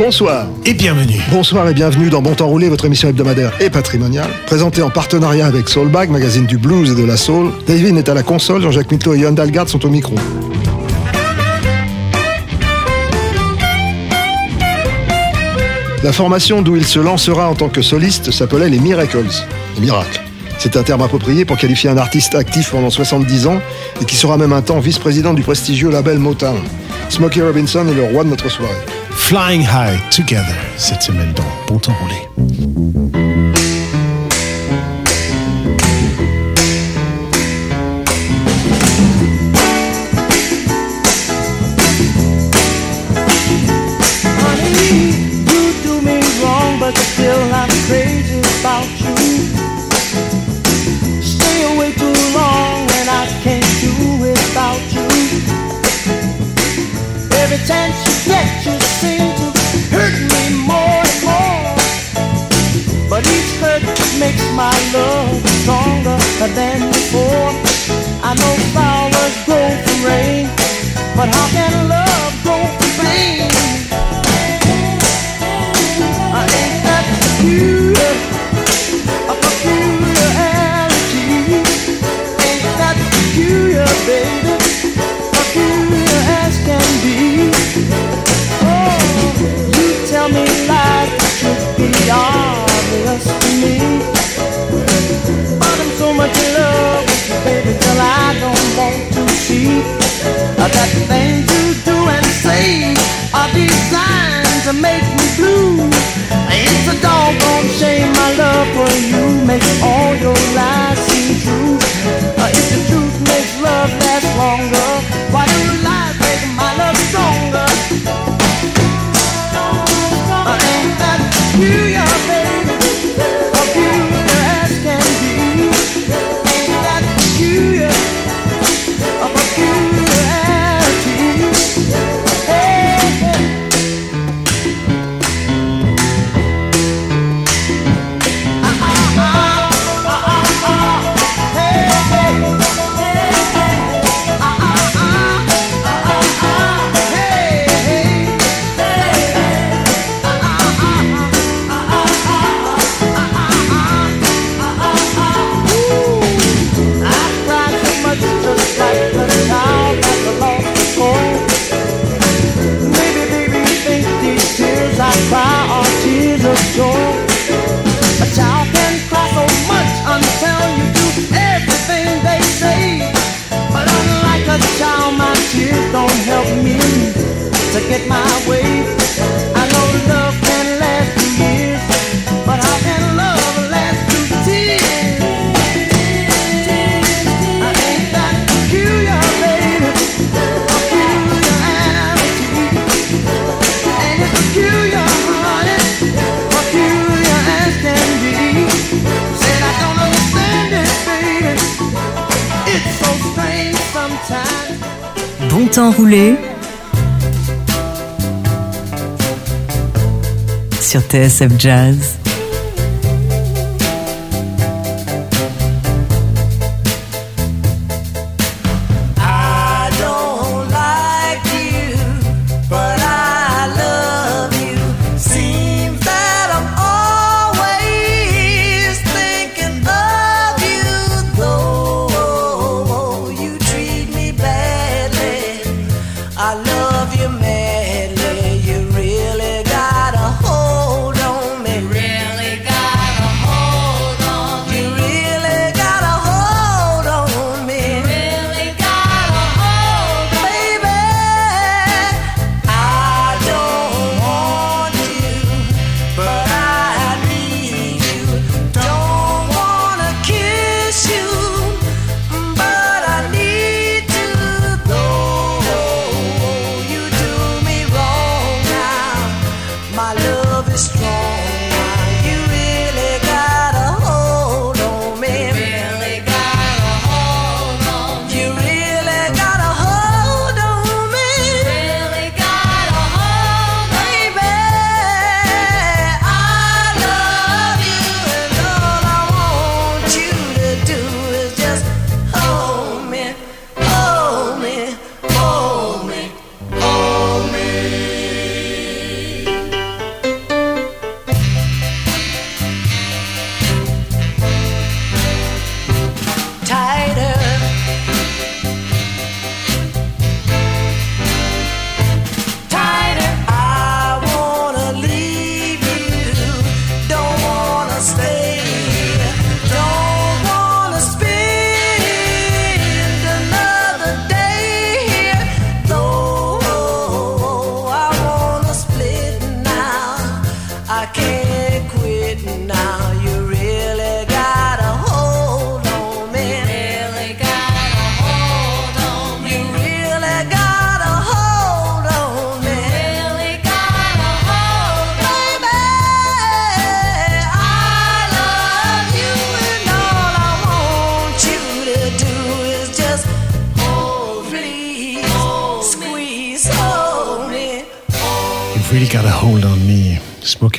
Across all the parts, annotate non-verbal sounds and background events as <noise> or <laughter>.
Bonsoir. Et bienvenue. Bonsoir et bienvenue dans Bon Temps Roulé, votre émission hebdomadaire et patrimoniale, présentée en partenariat avec Soulbag, magazine du blues et de la soul. David est à la console, Jean-Jacques Mitteau et Johan Dalgard sont au micro. La formation d'où il se lancera en tant que soliste s'appelait les Miracles, les miracles. C'est un terme approprié pour qualifier un artiste actif pendant 70 ans et qui sera même un temps vice-président du prestigieux label Motown. Smokey Robinson est le roi de notre soirée. Flying High Together cette semaine dans Bon Temps Roulé. My love stronger than before. I know flowers grow from rain, but how can love grow from pain? Ain't that peculiar, a peculiarity. Ain't that peculiar, baby? Make me blue. It's a doggone shame my love for you makes all your lies Roulé sur TSF Jazz.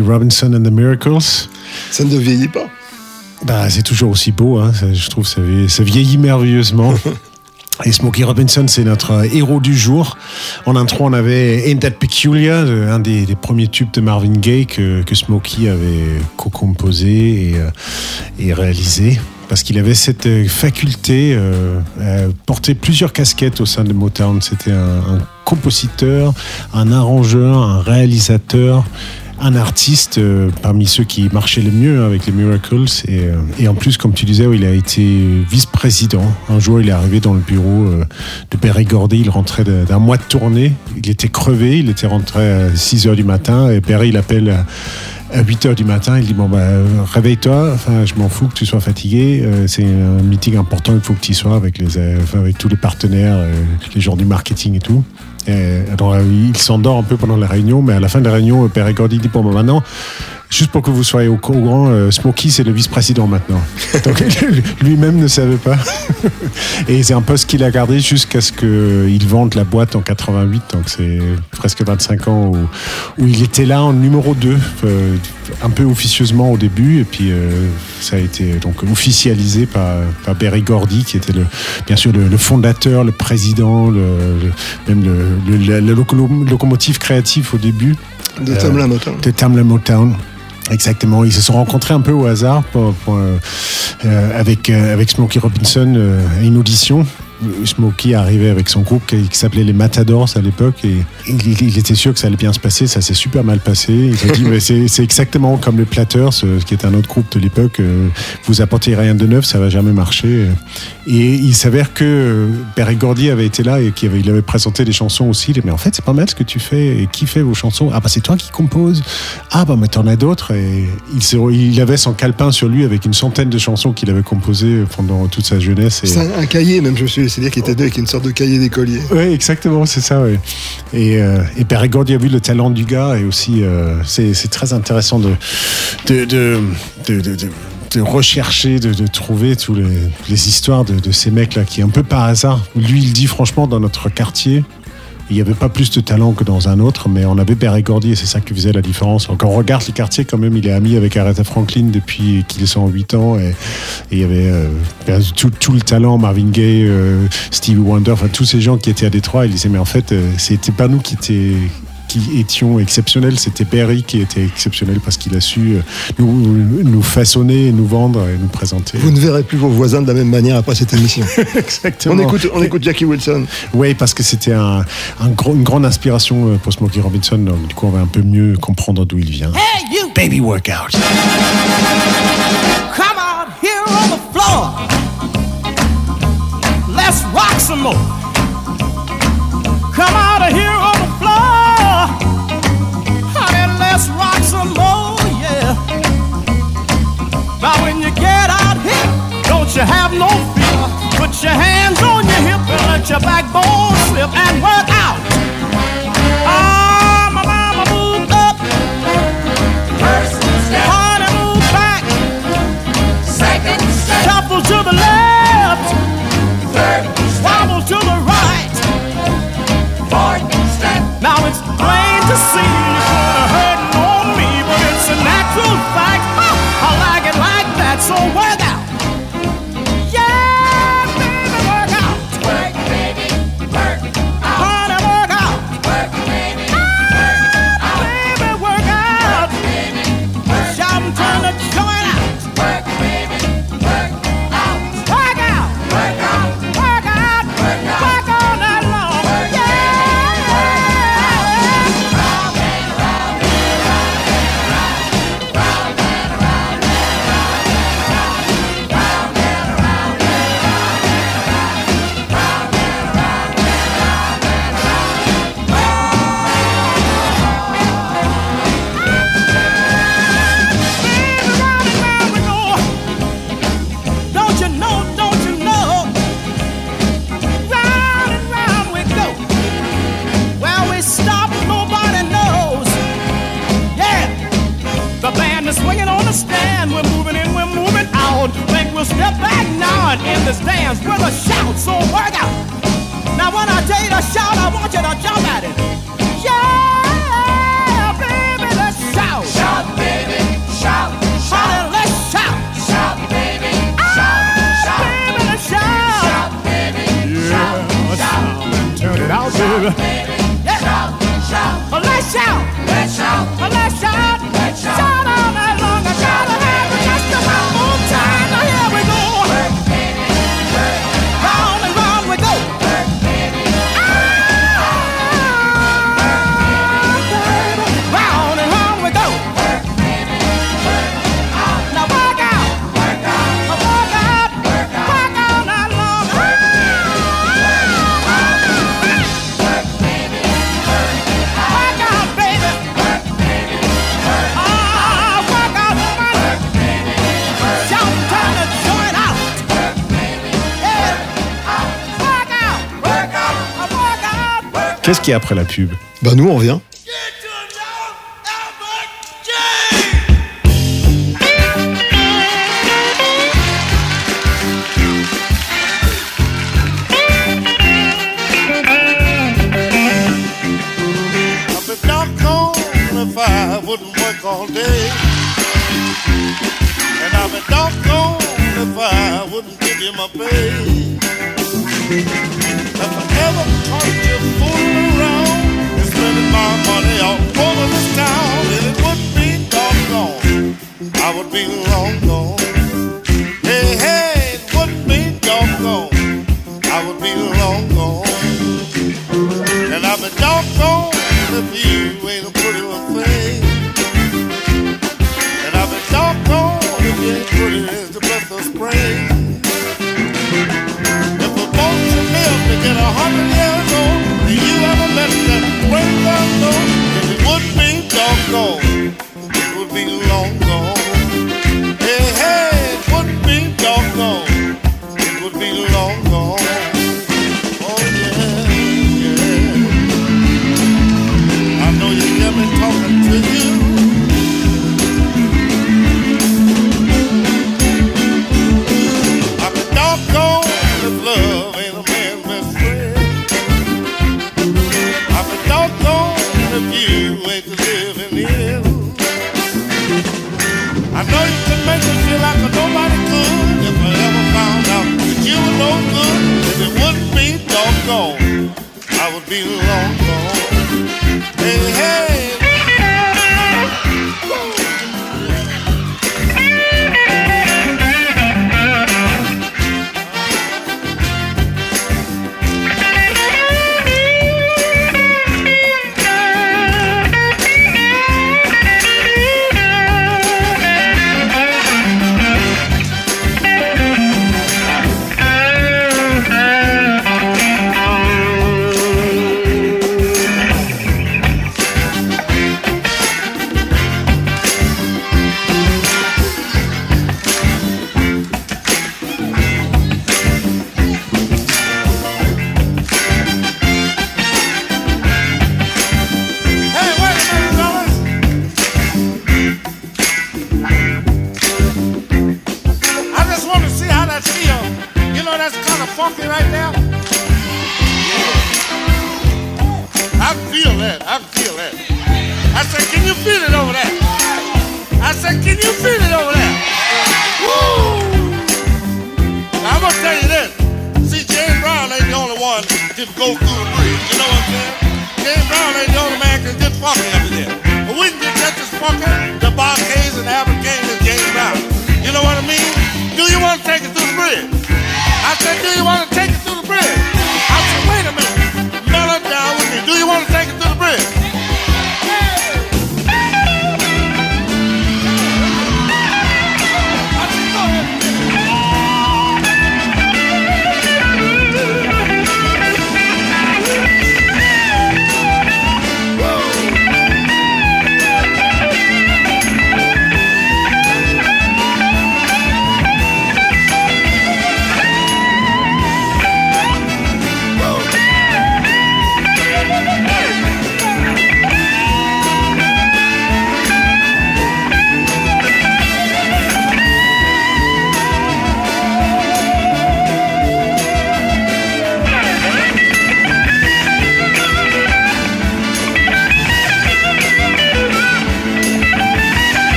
Robinson and the Miracles. Ça ne vieillit pas. Bah, c'est toujours aussi beau, hein. Ça, je trouve ça vieillit, ça vieillit merveilleusement. <laughs> Et Smokey Robinson, c'est notre euh, héros du jour. En intro, on avait Ain't That Peculiar, un des, des premiers tubes de Marvin Gaye que, que Smokey avait co-composé et, euh, et réalisé. Parce qu'il avait cette euh, faculté euh, à porter plusieurs casquettes au sein de Motown. C'était un, un compositeur, un arrangeur, un réalisateur, un artiste euh, parmi ceux qui marchaient le mieux avec les Miracles. Et, euh, en plus, comme tu disais, il a été vice-président. Un jour, il est arrivé dans le bureau euh, de Berry Gordy. Il rentrait d'un mois de tournée. Il était crevé. Il était rentré à 6 heures du matin. Et Berry, il appelle à, à 8 heures du matin. Il dit Bon, bah, réveille-toi. Enfin, je m'en fous que tu sois fatigué. Euh, C'est un meeting important. Il faut que tu y sois avec, les, avec tous les partenaires, euh, les gens du marketing et tout. Il s'endort un peu pendant la réunion, mais à la fin de la réunion, euh, Père Gordy dit Bon, bah, maintenant, juste pour que vous soyez au courant, euh, Smokey, c'est le vice-président maintenant. <laughs> Donc, <laughs> lui-même ne savait pas. <laughs> Et c'est un poste qu'il a gardé jusqu'à ce qu'il vende la boîte en 88. Donc, c'est presque 25 ans où, où il était là en numéro 2, euh, un peu officieusement au début. Et puis, euh, ça a été donc officialisé par, par Berry Gordy, qui était le, bien sûr le, le fondateur, le président, le, le- même le, le- le- le loco- locomotive créatif au début De Tamla Motown. de Tamla Motown. Exactement, ils se sont rencontrés un peu au hasard euh, euh, avec, euh, avec Smokey Robinson euh, à une audition. Euh, Smokey arrivait avec son groupe qui, qui s'appelait les Matadors à l'époque et il, il était sûr que ça allait bien se passer, ça s'est super mal passé. Il a dit <laughs> mais c'est exactement comme les Platters, euh, qui est un autre groupe de l'époque, euh, vous apportez rien de neuf, ça va jamais marcher. Et il s'avère que Berry Gordy avait été là et qu'il avait, il avait présenté des chansons aussi. Il dit, mais en fait, c'est pas mal ce que tu fais. Et qui fait vos chansons? Ah, bah, c'est toi qui composes. Ah, bah, mais t'en as d'autres. Et il, s'est- il avait son calepin sur lui avec une centaine de chansons qu'il avait composées pendant toute sa jeunesse. Et... C'est un, un cahier, même, je me suis laissé dire qu'il était deux, avec une sorte de cahier d'écolier. Oui, exactement, c'est ça. Et, euh, et a vu le talent du gars et aussi, euh, c'est très intéressant de, rechercher, de, trouver toutes les, les histoires de, de ces mecs-là qui, un peu par hasard, lui, il dit franchement, dans notre quartier, il n'y avait pas plus de talent que dans un autre, mais on avait Perry Gordy et c'est ça qui faisait la différence. Quand on regarde les quartiers, quand même, il est ami avec Aretha Franklin depuis qu'il est en 8 ans et, il y avait euh, tout, tout le talent, Marvin Gaye, euh, Stevie Wonder, tous ces gens qui étaient à Détroit, il disait mais en fait euh, c'était pas nous qui étaient qui étions exceptionnels, c'était Perry qui était exceptionnel parce qu'il a su euh, nous, nous façonner, nous vendre et nous présenter. Vous ne verrez plus vos voisins de la même manière après cette émission. <laughs> Exactement. on, écoute, on écoute Jackie Wilson. Oui, parce que c'était un, un gros- une grande inspiration euh, pour Smokey Robinson. Donc, du coup, on va un peu mieux comprendre d'où il vient. Hey, you! Baby Workout. Come out here on the floor. Let's rock some more. Come out of here some more, yeah. Now when you get out here, don't you have no fear. Put your hands on your hip and let your backbone slip and work out. Ah, my mama, move up. Honey, move back. Shuffle to the left. Wobble to the right. Now it's plain to see this dance with a shout. So work out. Now when I tell you to shout, I want you to jump Qu'est-ce qu'il y a après la pub? Ben nous, on revient. would be long gone.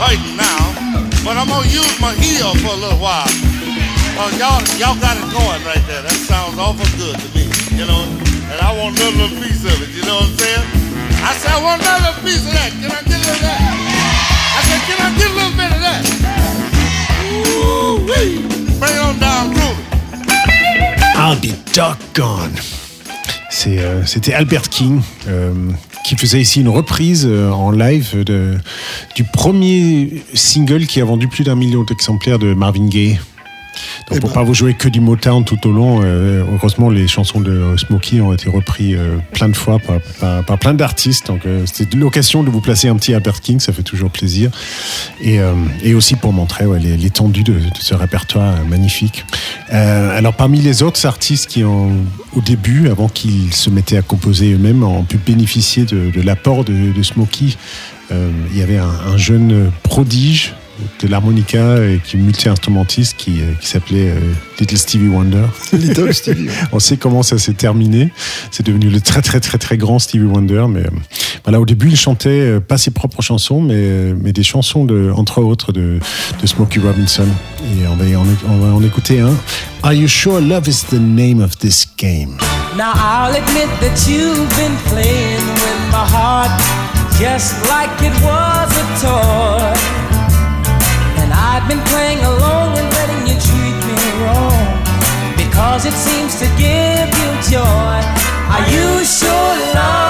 Hurting now, but I'm gonna use my heel for a little while. Uh, y'all, y'all got it going right there. That sounds awful good to me, you know. And I want another little piece of it. You know what I'm saying? I said I want another piece of that. Can I get a little of that? I said, can I get a little bit of that? Ooh, wee. Bring it on down, groovy. I'll be doggone. C'est, euh, C'était Albert King euh, qui faisait ici une reprise euh, en live du premier single qui a vendu plus d'un million d'exemplaires de Marvin Gaye. Donc Eh pour ben. pas vous jouer que du Motown tout au long, euh, heureusement les chansons de Smokey ont été reprises euh, plein de fois par, par- par plein d'artistes. Donc euh, c'était l'occasion de vous placer un petit Albert King, ça fait toujours plaisir. Et, et aussi pour montrer ouais, l'étendue de, de ce répertoire magnifique. Alors parmi les autres artistes qui ont, au début, avant qu'ils se mettaient à composer eux-mêmes, ont pu bénéficier de, de l'apport de, de Smokey, il y avait un, un jeune prodige de l'harmonica et qui est multi-instrumentiste qui, euh, qui s'appelait euh, Little Stevie Wonder. Little <laughs> Stevie. On sait comment ça s'est terminé. C'est devenu le très très très très grand Stevie Wonder. Mais euh, voilà, au début, il chantait pas ses propres chansons, mais, mais des chansons de, entre autres de, de Smokey Robinson. Et on va, on va en écouter un. Are you sure love is the name of this game? Now I'll admit that you've been playing with my heart just like it was a toy. I've been playing along and letting you treat me wrong because it seems to give you joy. Are you sure love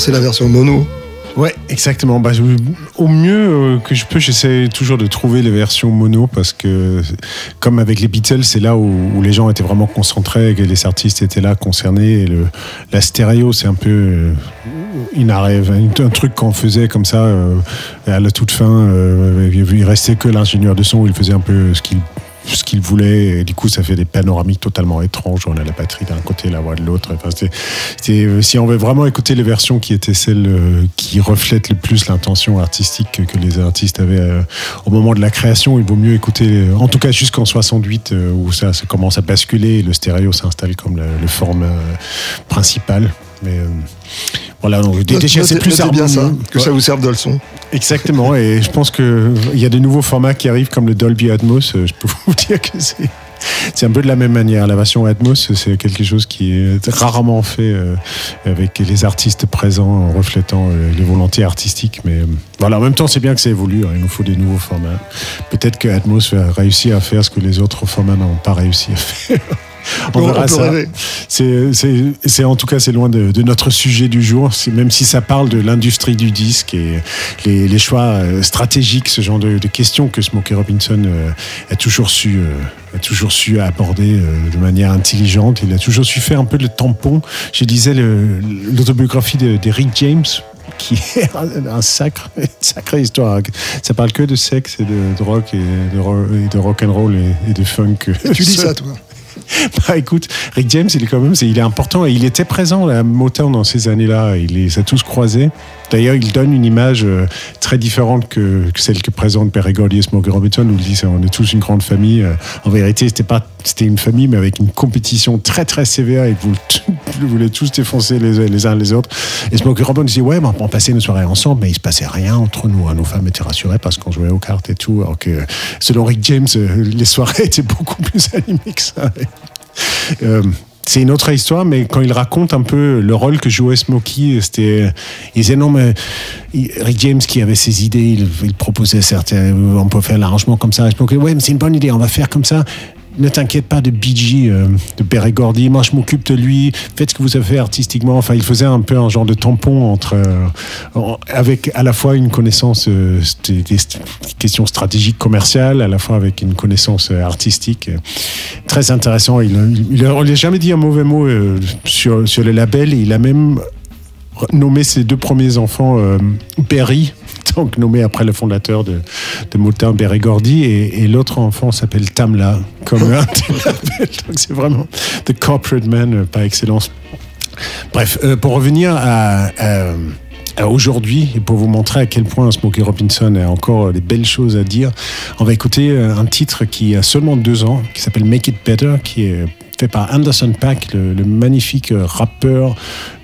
C'est la version mono. Ouais, exactement. Bah, au mieux euh, que je peux, j'essaie toujours de trouver les versions mono parce que, comme avec les Beatles, c'est là où, les gens étaient vraiment concentrés, que les artistes étaient là concernés. La stéréo, c'est un peu euh, une un truc qu'on faisait comme ça euh, à la toute fin. euh, il restait que l'ingénieur de son, où il faisait un peu ce qu'il ce qu'il voulait. Et du coup ça fait des panoramiques totalement étranges. On a la batterie d'un côté la voix de l'autre. Enfin, c'est- c'est- si on veut vraiment écouter les versions qui étaient celles euh, qui reflètent le plus l'intention artistique que, les artistes avaient euh, au moment de la création il vaut mieux écouter euh, en tout cas jusqu'en 68 euh, où ça, ça commence à basculer. Et le stéréo s'installe comme le, le forme euh, principal mais euh, voilà donc, DTG, c'est Notez- plus notez bien ça, que ça vous serve de leçon. Exactement, et je pense qu'il y a de nouveaux formats qui arrivent comme le Dolby Atmos. Euh, Je peux <laughs> vous dire que c'est. C'est un peu de la même manière. La version Atmos, c'est quelque chose qui est rarement fait euh, avec les artistes présents en reflétant euh, les volontés artistiques. Mais voilà, en même temps, c'est bien que ça évolue. hein. Il nous faut des nouveaux formats. Peut-être que Atmos va réussir à faire ce que les autres formats n'ont pas réussi à faire. <laughs> on peut rêver. C'est, en tout cas, c'est loin de, de notre sujet du jour. Même si ça parle de l'industrie du disque et les, les choix euh, stratégiques, ce genre de, de questions que Smokey Robinson euh, a toujours su, euh, a toujours su aborder euh, de manière intelligente. Il a toujours su faire un peu le tampon. Je disais l'autobiographie de, de Rick James qui est un, sacre, <laughs> une sacrée histoire. Ça parle que de sexe et de, rock et de, rock and roll et, et de funk. Tu dis <laughs> ça, toi. <laughs> Bah écoute, Rick James, il est quand même, il est important et il était présent à Motown dans ces années-là. Il les a tous croisés. D'ailleurs, il donne une image euh, très différente que, celle que présente Perry Gordy et Smokey Robinson, où il dit on est tous une grande famille. Euh, En vérité, c'était pas, c'était une famille, mais avec une compétition très très sévère et vous, vous voulez tous défoncer les, uns les autres. Et Smokey Robinson dit ouais, on passait nos soirées ensemble, mais il se passait rien entre nous. hein. Nos femmes étaient rassurées parce qu'on jouait aux cartes et tout. Alors que selon Rick James, euh, les soirées <laughs> étaient beaucoup plus <laughs> animées que ça. C'est une autre histoire, mais quand il raconte un peu le rôle que jouait Smokey, c'était, il disait non mais Rick James qui avait ses idées, il, il proposait certains, on peut faire l'arrangement comme ça. Smokey, ouais mais c'est une bonne idée, on va faire comme ça. Ne t'inquiète pas de BG, euh, de Perry Gordy, moi je m'occupe de lui, faites ce que vous avez artistiquement. Enfin, il faisait un peu un genre de tampon entre, euh, avec à la fois une connaissance euh, des, des st- questions stratégiques commerciales, à la fois avec une connaissance euh, artistique. euh, Très intéressant. Il, il, il on lui a jamais dit un mauvais mot sur, sur le label. Il a même nommé ses deux premiers enfants Berry, <laughs> donc nommé après le fondateur de, de Gordy, et, et l'autre enfant s'appelle Tamla, comme un. <laughs> Donc c'est vraiment the corporate man euh, par excellence. Bref, euh, pour revenir à, aujourd'hui et pour vous montrer à quel point Smokey Robinson a encore des belles choses à dire, on va écouter euh, un titre qui a seulement deux ans, qui s'appelle Make It Better, qui est fait par Anderson Paak, le, le magnifique euh, rappeur,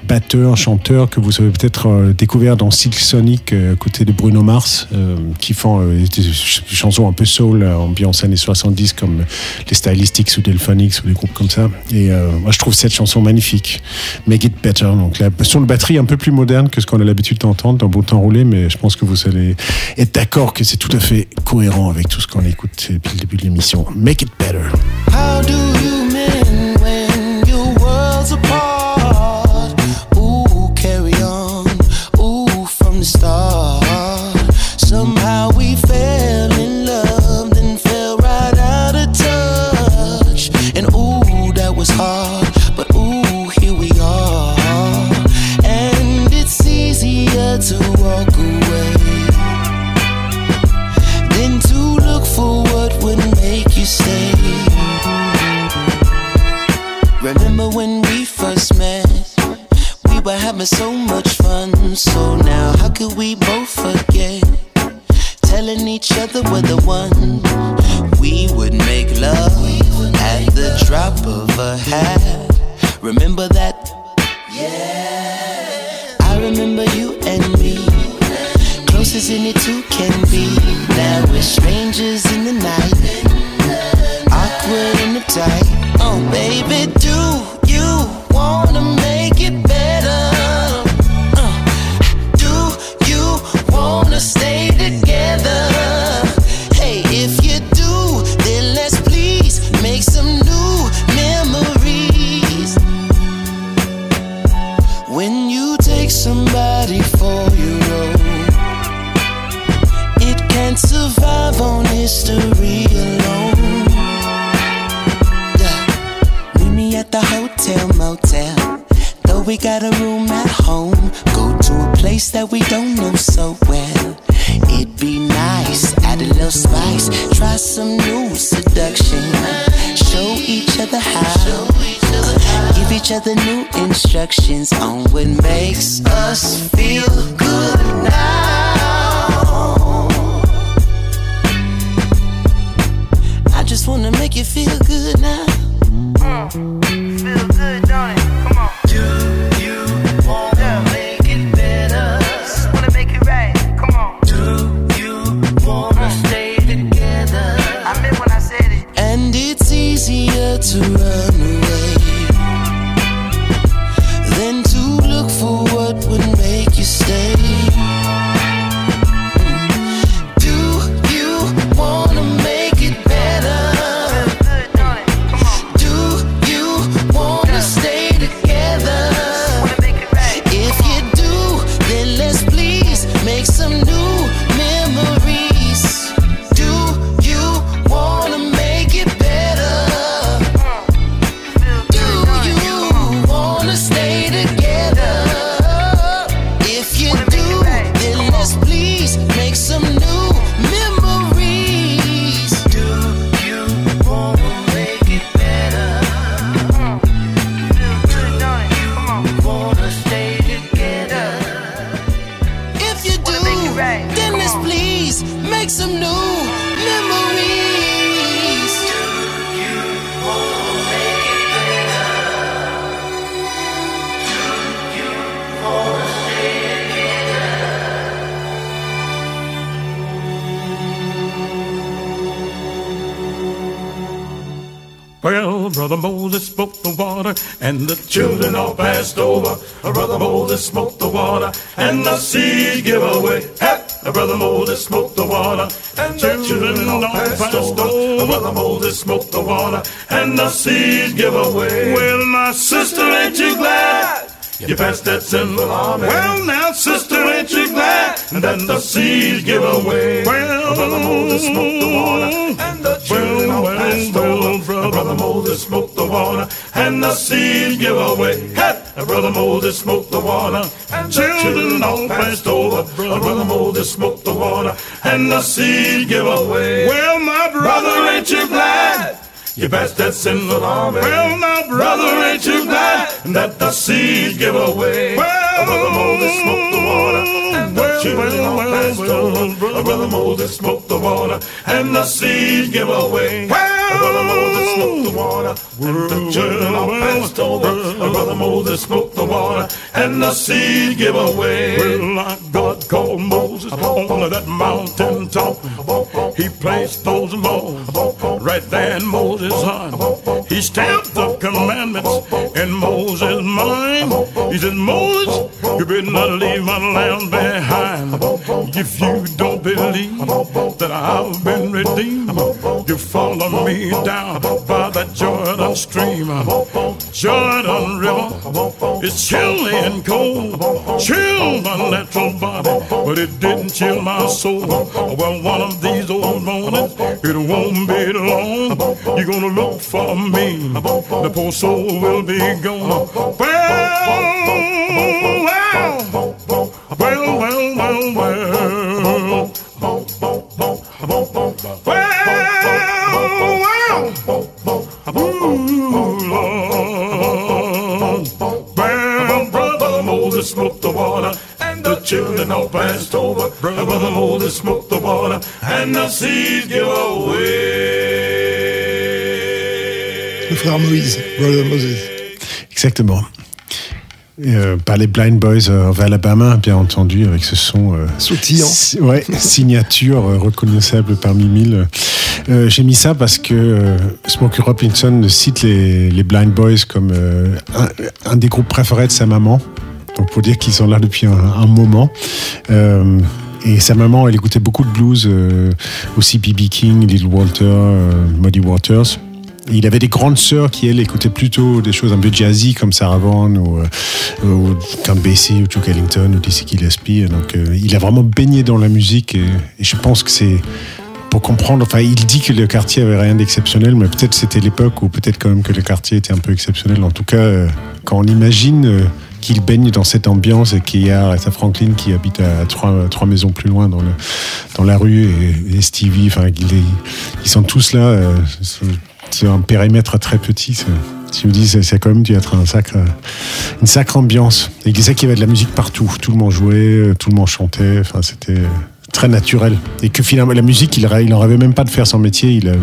batteur, chanteur que vous avez peut-être euh, découvert dans Silk Sonic, euh, côté de Bruno Mars, euh, qui font euh, des ch- chansons un peu soul, ambiance années 70, comme les Stylistics ou Delphonics ou des groupes comme ça. Et moi, je trouve cette chanson magnifique. Make It Better. Donc, la son de batterie un peu plus moderne que ce qu'on a l'habitude d'entendre dans Beau Temps Roulé, mais je pense que vous allez être d'accord que c'est tout à fait cohérent avec tout ce qu'on écoute depuis le début de l'émission. Make It Better. How do you So much fun. So now, how could we both forget? Telling each other we're the one. We would make love at the drop of a hat. Remember that? Yeah. I remember you and me. Closest in any two can children all passed over. A Brother Moses smoked the water, and the seas give away. Hey! Brother Moses smoked the water, and the children all passed over. A brother Moses smoked the water, and the seas give away. Well, my sister, ain't you glad? You passed that sinful army. Well, now, sister, ain't you glad that the seas give away? Well, Brother Moses smoked the water, and the children all passed over. Brother Moses smoked water, and the seas give away. Hey! Brother Moses smoked the water, and the children all passed over. Brother Moses smoked the water, and the seas give away. Well, my brother, ain't you glad? You passed that sinful army. Well, my brother, ain't you glad that the seas give away? Well, brother Moses smoked the water, and children all passed over. Brother Moses smoked the water, and the seas give away. Well, smoked the water, and the children all passed over. Brother Moses smoked the water, and the seas give away. Well, God called Moses on that mountain top. He placed those laws right there in Moses' heart. He stamped the commandments in Moses' mind. He said, Moses, you better not leave my land behind. If you don't believe that I've been redeemed, you follow me down by the Jordan stream. Jordan River It's chilly and cold, chill my natural body, but it didn't chill my soul. Well, one of these old mornings, it won't be long. You're gonna look for me, the poor soul will be gone. Well, well, well, well, well, well. Well, well, ooh, Lord. Well, brother Moses smoked the water, and the children all passed over. Brother Moses smoked the water, and the seas give away. Le frère Moïse, Brother Moses. Exactement. Euh, par les Blind Boys of Alabama, bien entendu, avec ce son euh, Sautillant. si- ouais, signature euh, reconnaissable parmi mille. Euh, J'ai mis ça parce que euh, Smokey Robinson cite les, Blind Boys comme euh, un, des groupes préférés de sa maman. Donc pour dire qu'ils sont là depuis un, moment. Euh, et sa maman, elle écoutait beaucoup de blues, aussi B.B. King, Little Walter, Muddy Waters. Il avait des grandes sœurs qui, elles, écoutaient plutôt des choses un peu jazzy comme Sarah Vaughan ou, euh, ou Basie ou Duke Ellington ou Dizzy Gillespie. Donc il a vraiment baigné dans la musique et je pense que c'est pour comprendre. Enfin, il dit que le quartier avait rien d'exceptionnel, mais peut-être c'était l'époque ou peut-être quand même que le quartier était un peu exceptionnel. En tout cas, euh, quand on imagine euh, qu'il baigne dans cette ambiance et qu'il y a Aretha Franklin qui habite à trois, trois maisons plus loin dans, le, dans la rue et, Stevie, enfin, ils, sont tous là. euh, c'est- c'est un périmètre très petit. c'est- Je me dis, c'est- c'est quand même dû être un sacre, une sacre ambiance. Et il disait qu'il y avait de la musique partout. Tout le monde jouait, tout le monde chantait. Enfin, c'était très naturel. Et que finalement, la musique, il, rê- il en rêvait même pas de faire son métier. Il avait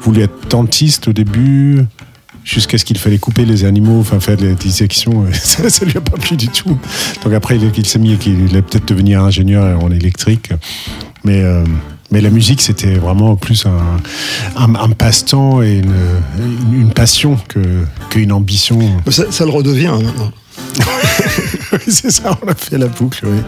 voulu être dentiste au début, jusqu'à ce qu'il fallait couper les animaux, enfin faire des dissections. <laughs> Ça, ça lui a pas plu du tout. Donc après, il, s'est mis, qu'il allait peut-être devenir ingénieur en électrique. Mais, euh, mais la musique, c'était vraiment plus un, passe-temps et une, passion que- qu'une ambition. Ça, ça le redevient hein, maintenant. <laughs> Oui, c'est ça, on a fait la boucle. oui.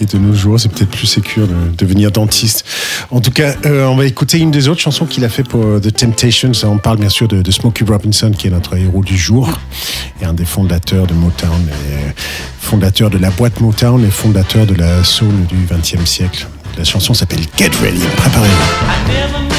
Et de nos jours, c'est peut-être plus sécure de devenir dentiste. En tout cas, euh, on va écouter une des autres chansons qu'il a fait pour euh, The Temptations. On parle bien sûr de, Smokey Robinson, qui est notre héros du jour, et un des fondateurs de Motown, euh, fondateur de la boîte Motown et fondateur de la soul du XXe siècle. La chanson s'appelle Get Ready. Préparez-vous.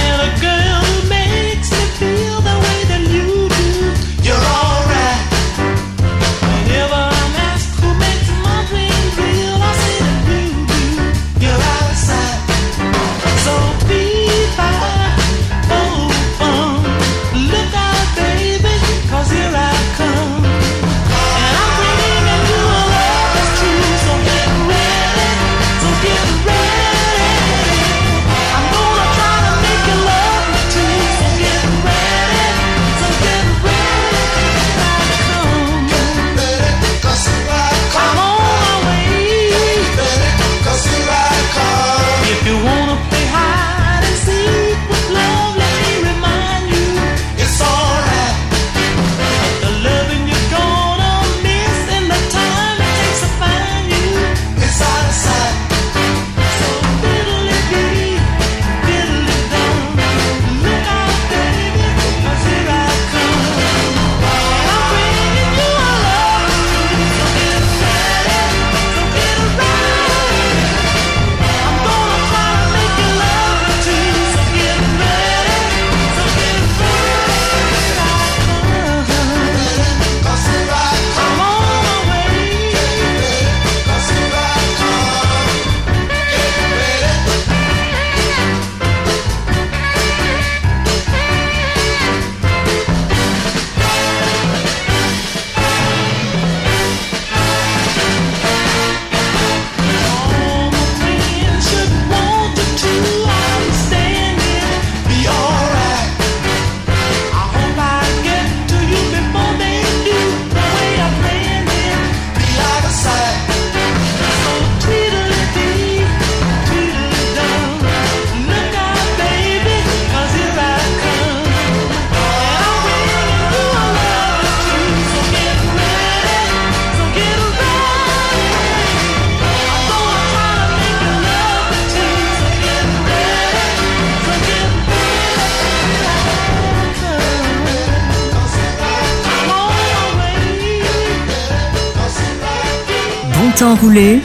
Bon temps roulé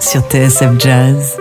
sur TSF Jazz.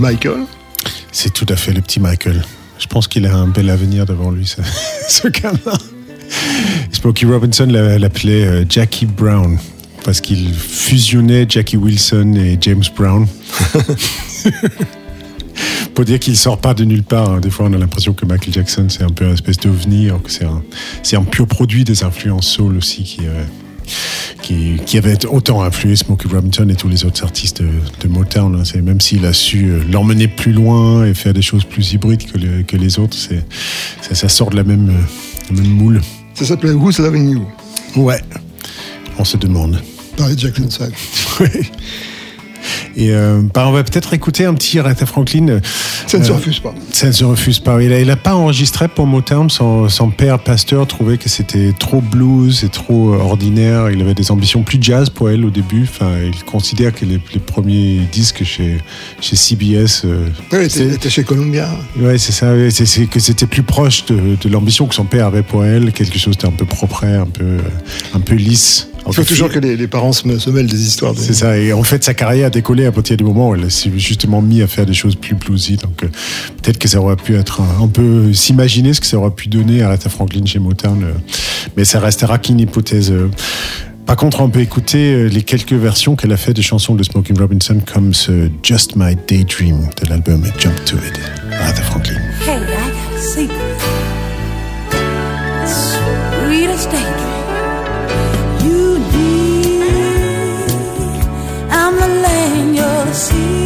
Michael. C'est tout à fait le petit Michael. Je pense qu'il a un bel avenir devant lui, ce, <laughs> ce gamin. Smokey Robinson l'a- l'appelait euh, Jackie Brown parce qu'il fusionnait Jackie Wilson et James Brown. <laughs> Pour dire qu'il sort pas de nulle part. hein. Des fois, on a l'impression que Michael Jackson, c'est un peu une espèce d'ovni, que c'est un, un pur produit des influences soul aussi qui, euh, qui, qui avait autant influé Smokey Robinson et tous les autres artistes de, de Motown. hein. C'est, même s'il a su euh, l'emmener plus loin et faire des choses plus hybrides que, le- que les autres, c'est, ça, ça sort de la même, euh, la même moule. Ça s'appelait Who's Loving You? Ouais, on se demande. par les Jackson 5. <laughs> Et euh, bah, on va peut-être écouter un petit Aretha Franklin. Ça ne se Euh, refuse pas. Ça ne se refuse pas. Il a, il a pas enregistré pour Motown. Son, son père, Pasteur, trouvait que c'était trop blues et trop euh, ordinaire. Il avait des ambitions plus jazz pour elle au début. Enfin, il considère que les, les premiers disques chez, chez CBS. euh, Oui, il c'est- était, était chez Columbia. Ouais, c'est ça. ouais, c'est, que c'était plus proche de, de l'ambition que son père avait pour elle. Quelque chose d'un peu propre, un peu, euh, un peu lisse. Il faut toujours que les, les parents se, me- se mêlent des histoires. C'est ça. Et en fait, sa carrière a décollé à partir du moment où elle s'est justement mis à faire des choses plus bluesy. Donc, euh, peut-être que ça aurait pu être un, un peu s'imaginer ce que ça aurait pu donner à Aretha Franklin chez Motown. euh, mais ça restera qu'une hypothèse. euh. Par contre, on peut écouter les quelques versions qu'elle a fait des chansons de Smokey Robinson, comme ce Just My Daydream de l'album Jump to It, Aretha Franklin. Hey, I see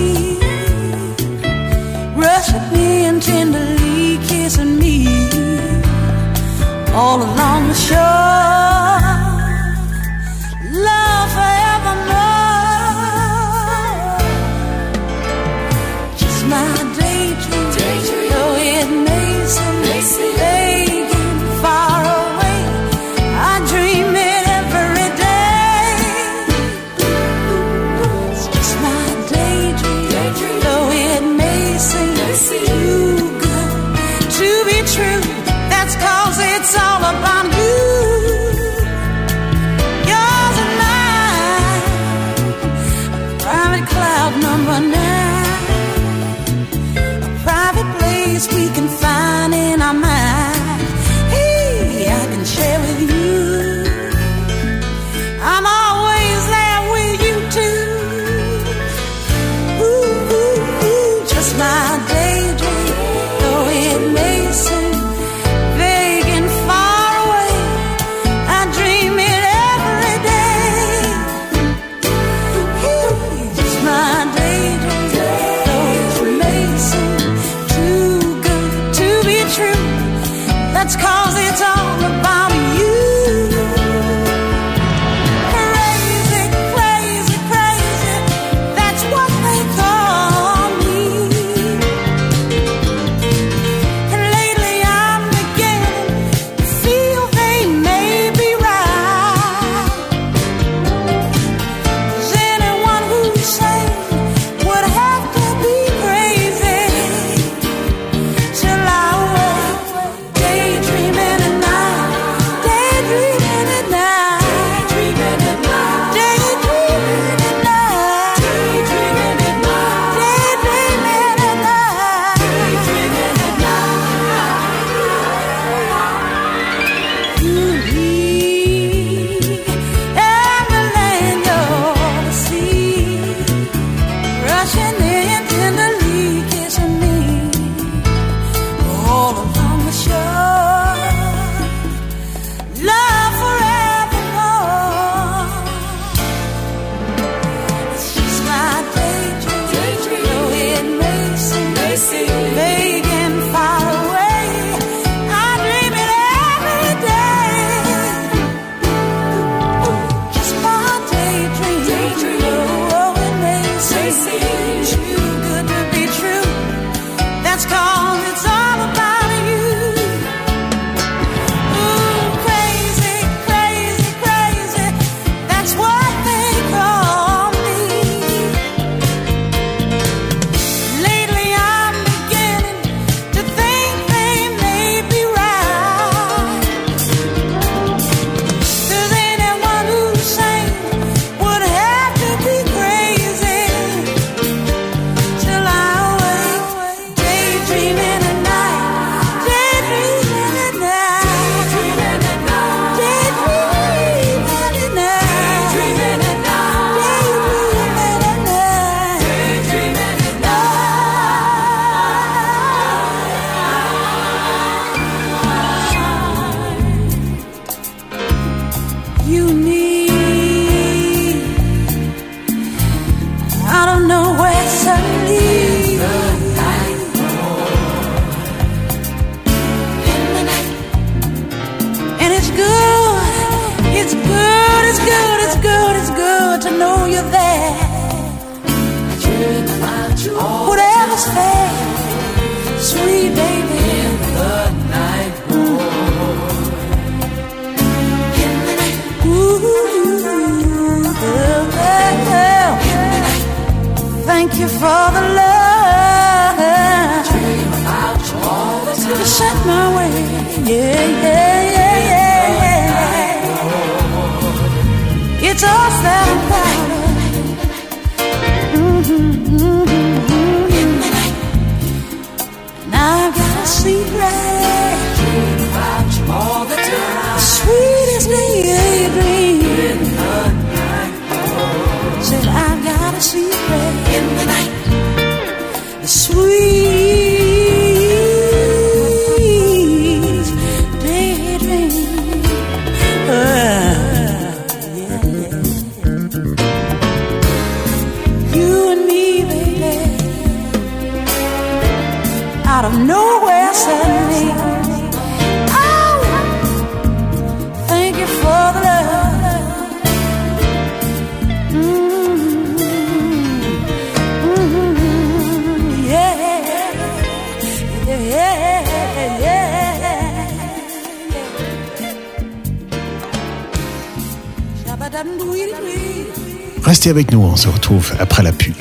nous, on se retrouve après la pub.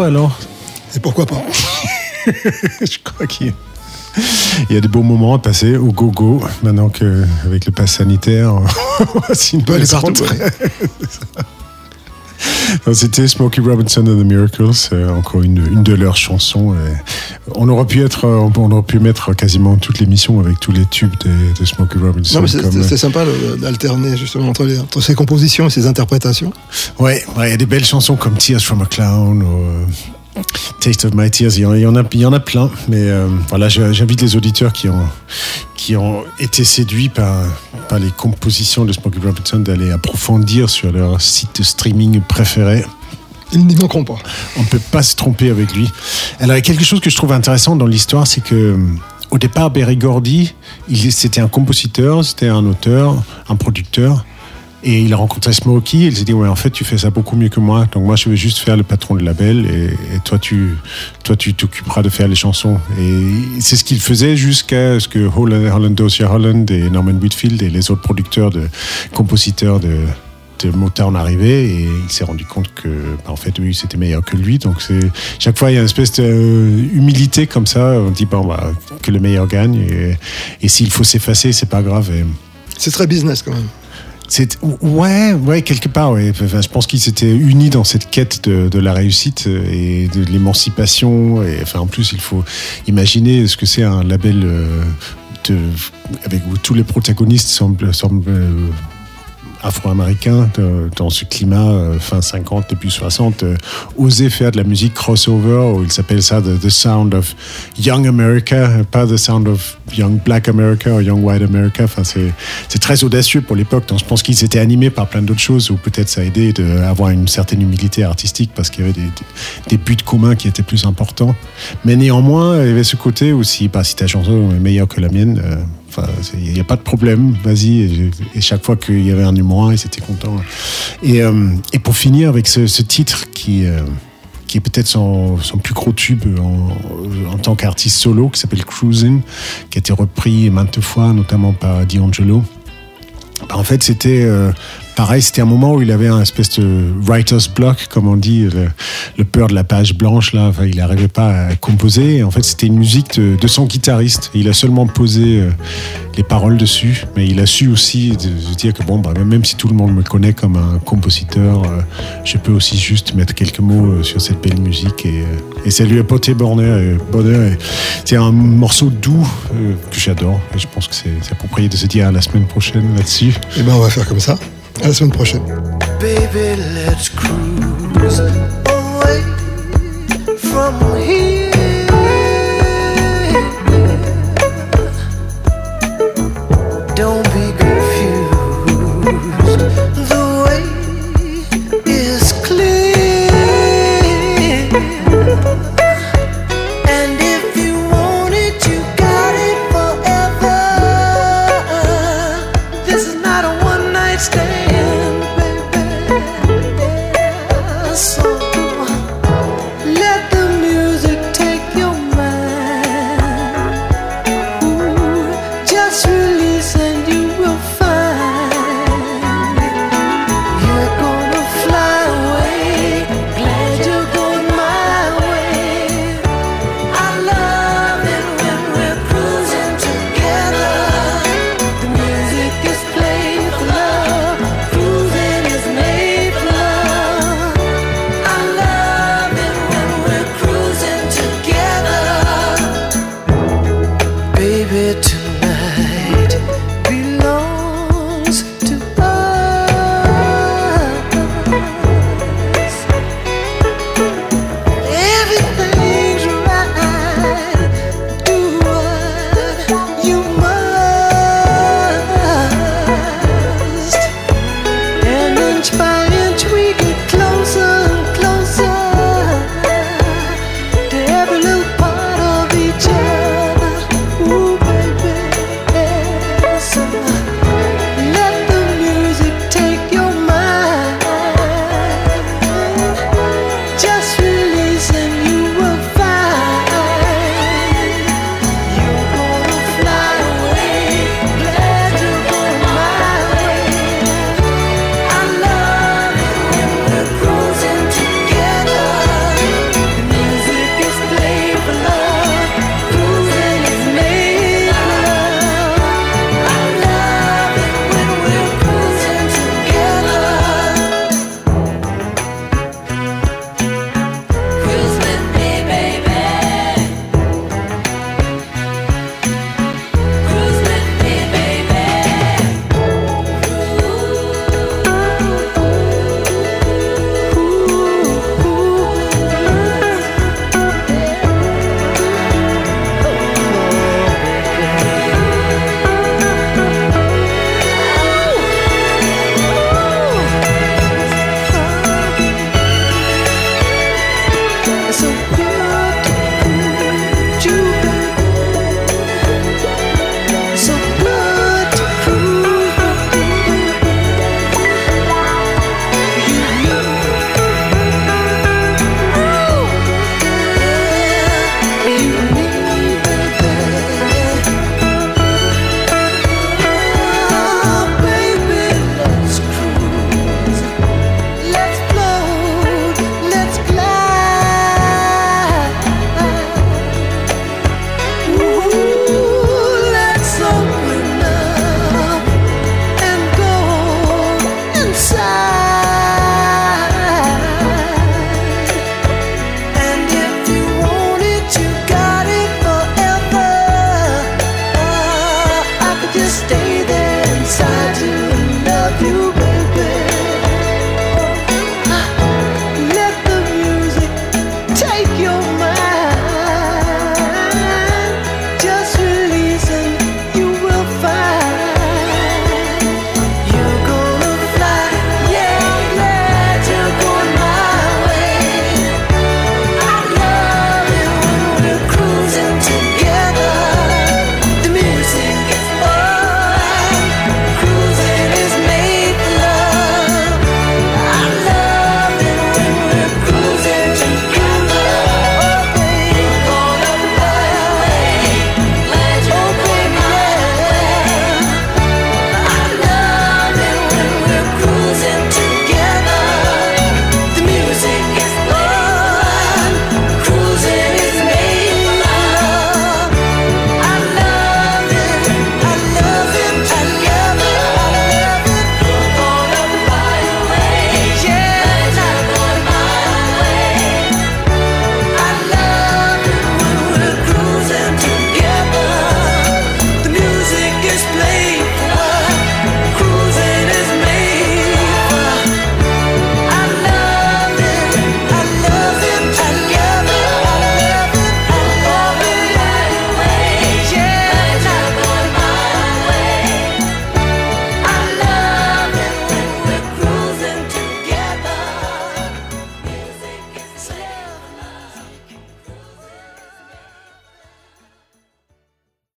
alors. Et pourquoi pas <laughs> Je crois qu'il y a des beaux moments passés au go-go, maintenant qu'avec le pass sanitaire, <laughs> <laughs> c'est une bonne rentrée. C'était Smokey Robinson and the Miracles, euh, encore une, une de leurs chansons. et on aurait pu être, euh, on aurait pu mettre quasiment toute l'émission avec tous les tubes de, de Smokey Robinson. Non, mais c'est- euh, sympa d'alterner justement entre, les- entre ses compositions et ses interprétations. Ouais, ouais, il y a des belles chansons comme Tears from a Clown ou Taste of My Tears. Il y en, a, il y en a plein, mais euh, voilà, j'invite les auditeurs qui ont, qui ont été séduits par, par les compositions de Smokey Robinson d'aller approfondir sur leur site streaming préféré. Ils n'y manqueront pas. On ne peut pas se tromper avec lui. Alors, il y a quelque chose que je trouve intéressant dans l'histoire, c'est que euh, au départ, Berry Gordy, c'était un compositeur, c'était un auteur, un producteur. Et il a rencontré Smokey, et il s'est dit, ouais, en fait, tu fais ça beaucoup mieux que moi. Donc moi, je vais juste faire le patron de label, et, toi, tu toi, tu t'occuperas de faire les chansons. Et c'est ce qu'il faisait jusqu'à ce que Holland, Holland Dozier Holland et Norman Whitfield et les autres producteurs, de compositeurs de, de Motown arrivaient, et il s'est rendu compte que, bah, en fait, oui, c'était meilleur que lui. Donc chaque fois, il y a une espèce d'humilité comme ça. On dit, bon, bah, que le meilleur gagne, et, s'il faut s'effacer, c'est pas grave. C'est très business quand même. Ouais, ouais, quelque part. Je pense qu'ils s'étaient unis dans cette quête de, la réussite euh, et de l'émancipation. En plus, il faut imaginer ce que c'est un label euh, avec où tous les protagonistes semblent, semblent euh, afro-américains dans ce climat euh, fin 50, début 60, euh, oser faire de la musique crossover, ou ils s'appellent ça the, Sound of Young America, pas The Sound of Young Black America ou Young White America. Enfin, c'est très audacieux pour l'époque. Donc, je pense qu'ils étaient animés par plein d'autres choses, ou peut-être ça a aidé d'avoir une certaine humilité artistique parce qu'il y avait des, buts communs qui étaient plus importants. Mais néanmoins, il y avait ce côté aussi, bah, si ta chanson est meilleure que la mienne, euh, Il n'y a pas de problème, vas-y. Et, chaque fois qu'il y avait un numéro 1, ils étaient contents. Et, euh, et pour finir avec ce, ce titre qui, euh, qui est peut-être son, son plus gros tube en, en tant qu'artiste solo, qui s'appelle Cruising, qui a été repris maintes fois, notamment par D'Angelo. Bah, en fait, c'était euh, pareil, c'était un moment où il avait un espèce de writer's block, comme on dit, le, peur de la page blanche, là. Il n'arrivait pas à composer. En fait, c'était une musique de, son guitariste. Il a seulement posé euh, les paroles dessus, mais il a su aussi de, dire que, bon, bah, même si tout le monde me connaît comme un compositeur, euh, je peux aussi juste mettre quelques mots euh, sur cette belle musique. Et, et ça lui a porté bonheur. bonheur c'est un morceau doux que j'adore. Et je pense que c'est approprié de se dire à la semaine prochaine là-dessus. Et ben on va faire comme ça. À la semaine prochaine. Baby, let's cruise away from here.